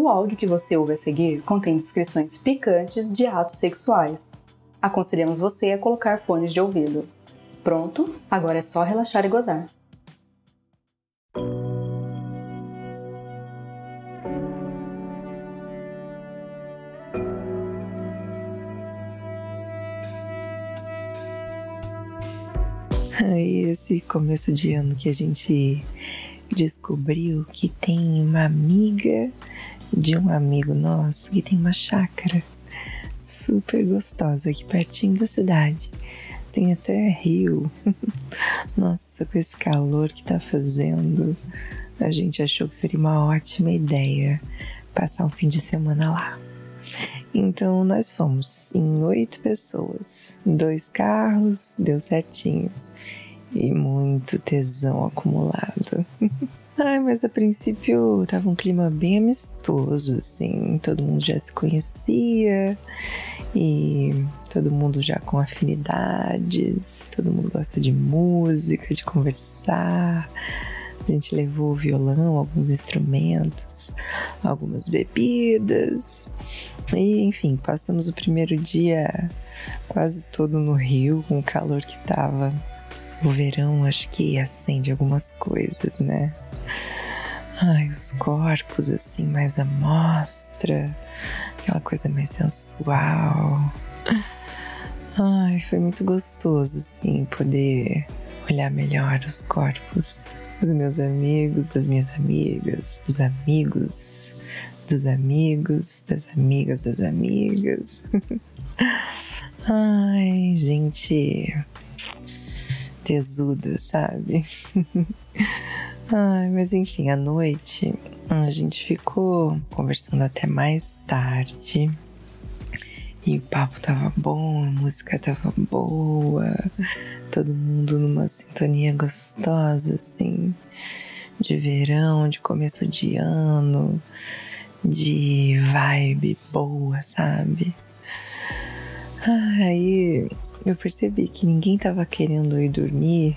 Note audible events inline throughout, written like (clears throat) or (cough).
O áudio que você ouve a seguir contém descrições picantes de atos sexuais. Aconselhamos você a colocar fones de ouvido. Pronto? Agora é só relaxar e gozar. (laughs) Esse começo de ano que a gente descobriu que tem uma amiga de um amigo nosso que tem uma chácara super gostosa aqui pertinho da cidade. Tem até rio. (laughs) Nossa, com esse calor que tá fazendo, a gente achou que seria uma ótima ideia passar um fim de semana lá. Então nós fomos em oito pessoas, dois carros, deu certinho e muito tesão acumulado. (laughs) Ai, mas a princípio tava um clima bem amistoso, assim, todo mundo já se conhecia e todo mundo já com afinidades, todo mundo gosta de música, de conversar. A gente levou o violão, alguns instrumentos, algumas bebidas. E, enfim, passamos o primeiro dia quase todo no rio, com o calor que tava. O verão acho que acende algumas coisas, né? Ai, os corpos assim, mais à mostra, aquela coisa mais sensual. Ai, foi muito gostoso, assim, poder olhar melhor os corpos dos meus amigos, das minhas amigas, dos amigos, dos amigos, das amigas, das amigas. (laughs) Ai, gente tesuda, sabe? (laughs) Ai, mas enfim, à noite a gente ficou conversando até mais tarde. E o papo tava bom, a música tava boa, todo mundo numa sintonia gostosa, assim, de verão, de começo de ano, de vibe boa, sabe? Aí eu percebi que ninguém estava querendo ir dormir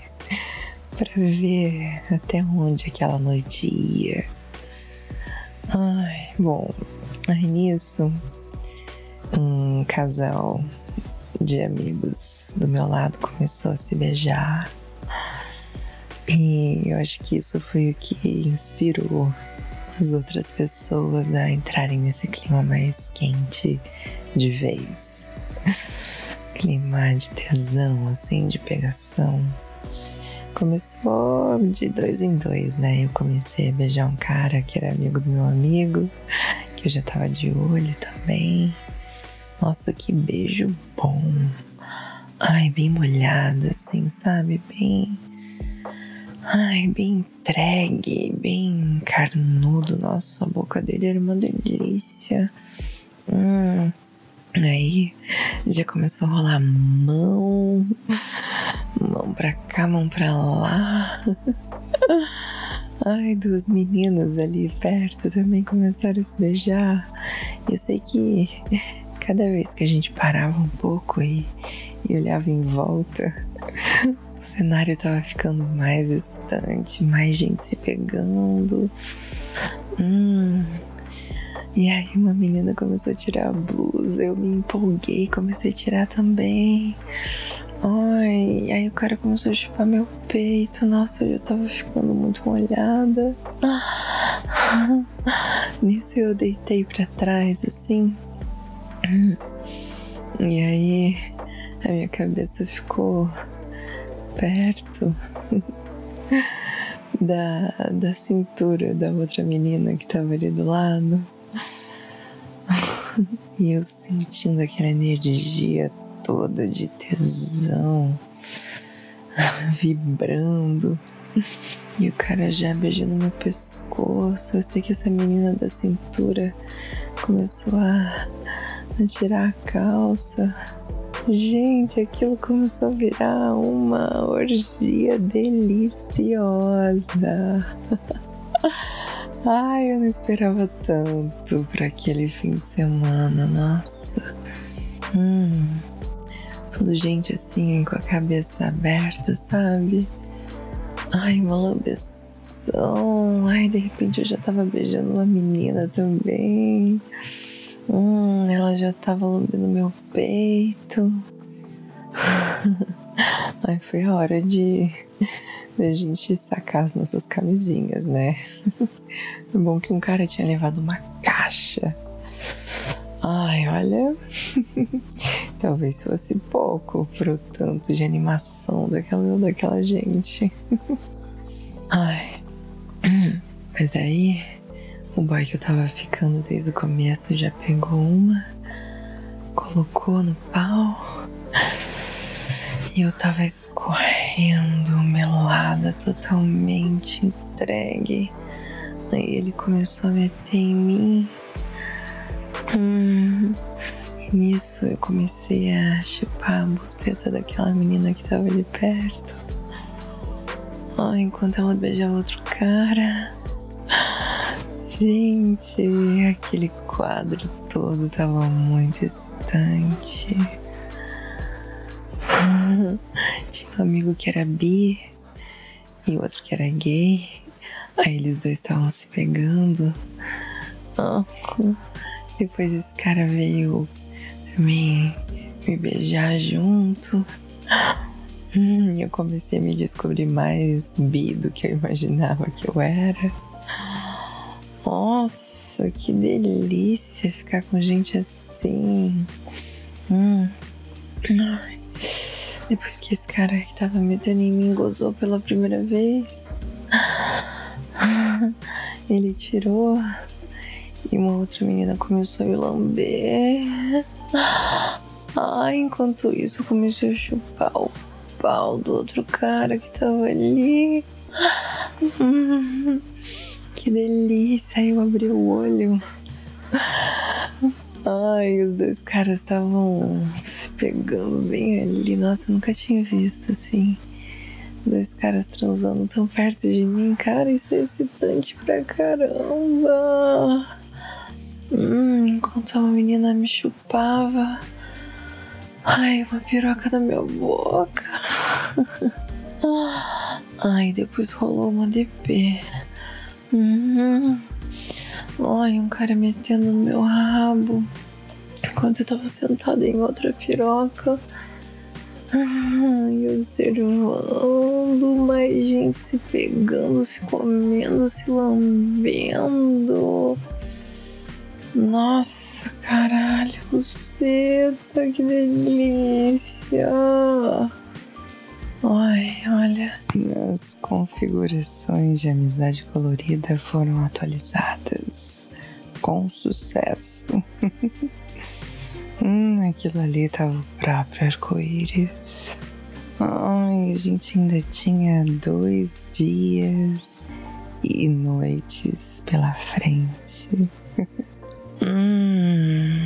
para ver até onde aquela noite ia. Ai, bom, aí nisso, um casal de amigos do meu lado começou a se beijar. E eu acho que isso foi o que inspirou as outras pessoas a entrarem nesse clima mais quente de vez (laughs) clima de tesão, assim, de pegação. Começou de dois em dois, né? Eu comecei a beijar um cara que era amigo do meu amigo, que eu já tava de olho também. Nossa, que beijo bom. Ai, bem molhado, assim, sabe? Bem. Ai, bem entregue, bem carnudo. Nossa, a boca dele era uma delícia. Hum. Aí já começou a rolar mão, mão pra cá, mão pra lá. (laughs) Ai, duas meninas ali perto também começaram a se beijar. Eu sei que cada vez que a gente parava um pouco e, e olhava em volta, (laughs) o cenário tava ficando mais excitante, mais gente se pegando. Hum, e aí uma menina começou a tirar a blusa, eu me empolguei, comecei a tirar também. Ai, aí o cara começou a chupar meu peito. Nossa, eu já tava ficando muito molhada. (laughs) Nisso eu deitei para trás assim. E aí a minha cabeça ficou perto (laughs) da, da cintura da outra menina que tava ali do lado. (laughs) e eu sentindo aquela energia toda de tesão (laughs) vibrando. E o cara já beijando meu pescoço. Eu sei que essa menina da cintura começou a, a tirar a calça. Gente, aquilo começou a virar uma orgia deliciosa. (laughs) Ai, eu não esperava tanto para aquele fim de semana, nossa. Hum, tudo gente assim, com a cabeça aberta, sabe? Ai, uma lambeção. Ai, de repente eu já tava beijando uma menina também. Hum, ela já tava lambendo meu peito. (laughs) Aí foi a hora de, de a gente sacar as nossas camisinhas, né? (laughs) É bom que um cara tinha levado uma caixa. Ai, olha. (laughs) Talvez fosse pouco pro tanto de animação daquela, daquela gente. (laughs) Ai. (clears throat) Mas aí, o boy que eu tava ficando desde o começo já pegou uma, colocou no pau. E eu tava escorrendo, melada, totalmente entregue. Aí ele começou a meter em mim. Hum, nisso eu comecei a chupar a buceta daquela menina que tava ali perto. Oh, enquanto ela beijava outro cara. Gente, aquele quadro todo tava muito distante. (laughs) Tinha um amigo que era bi e outro que era gay. Aí eles dois estavam se pegando. Oh. Depois esse cara veio também me beijar junto. (gasps) Hum, eu comecei a me descobrir mais bi do que eu imaginava que eu era. Nossa, que delícia ficar com gente assim. Hum. Depois que esse cara que tava metendo em mim gozou pela primeira vez, (gasps) ele tirou e uma outra menina começou a me lamber. Ai, enquanto isso, eu comecei a chupar o pau do outro cara que tava ali. que delícia! Eu abri o olho. Ai, os dois caras estavam se pegando bem ali. Nossa, eu nunca tinha visto assim. Dois caras transando tão perto de mim. Cara, isso é excitante pra caramba. Hum, enquanto uma menina me chupava. Ai, uma piroca na minha boca. (laughs) Ai, depois rolou uma DP. Hum. Ai, um cara metendo no meu rabo. Enquanto eu tava sentada em outra piroca. Ai, observando mais gente se pegando, se comendo, se lambendo. Nossa, caralho, buceta, que delícia! Ai, olha. As configurações de amizade colorida foram atualizadas com sucesso. (laughs) hum, aquilo ali tava o próprio arco-íris. Ai, a gente ainda tinha dois dias e noites pela frente. (laughs) hum.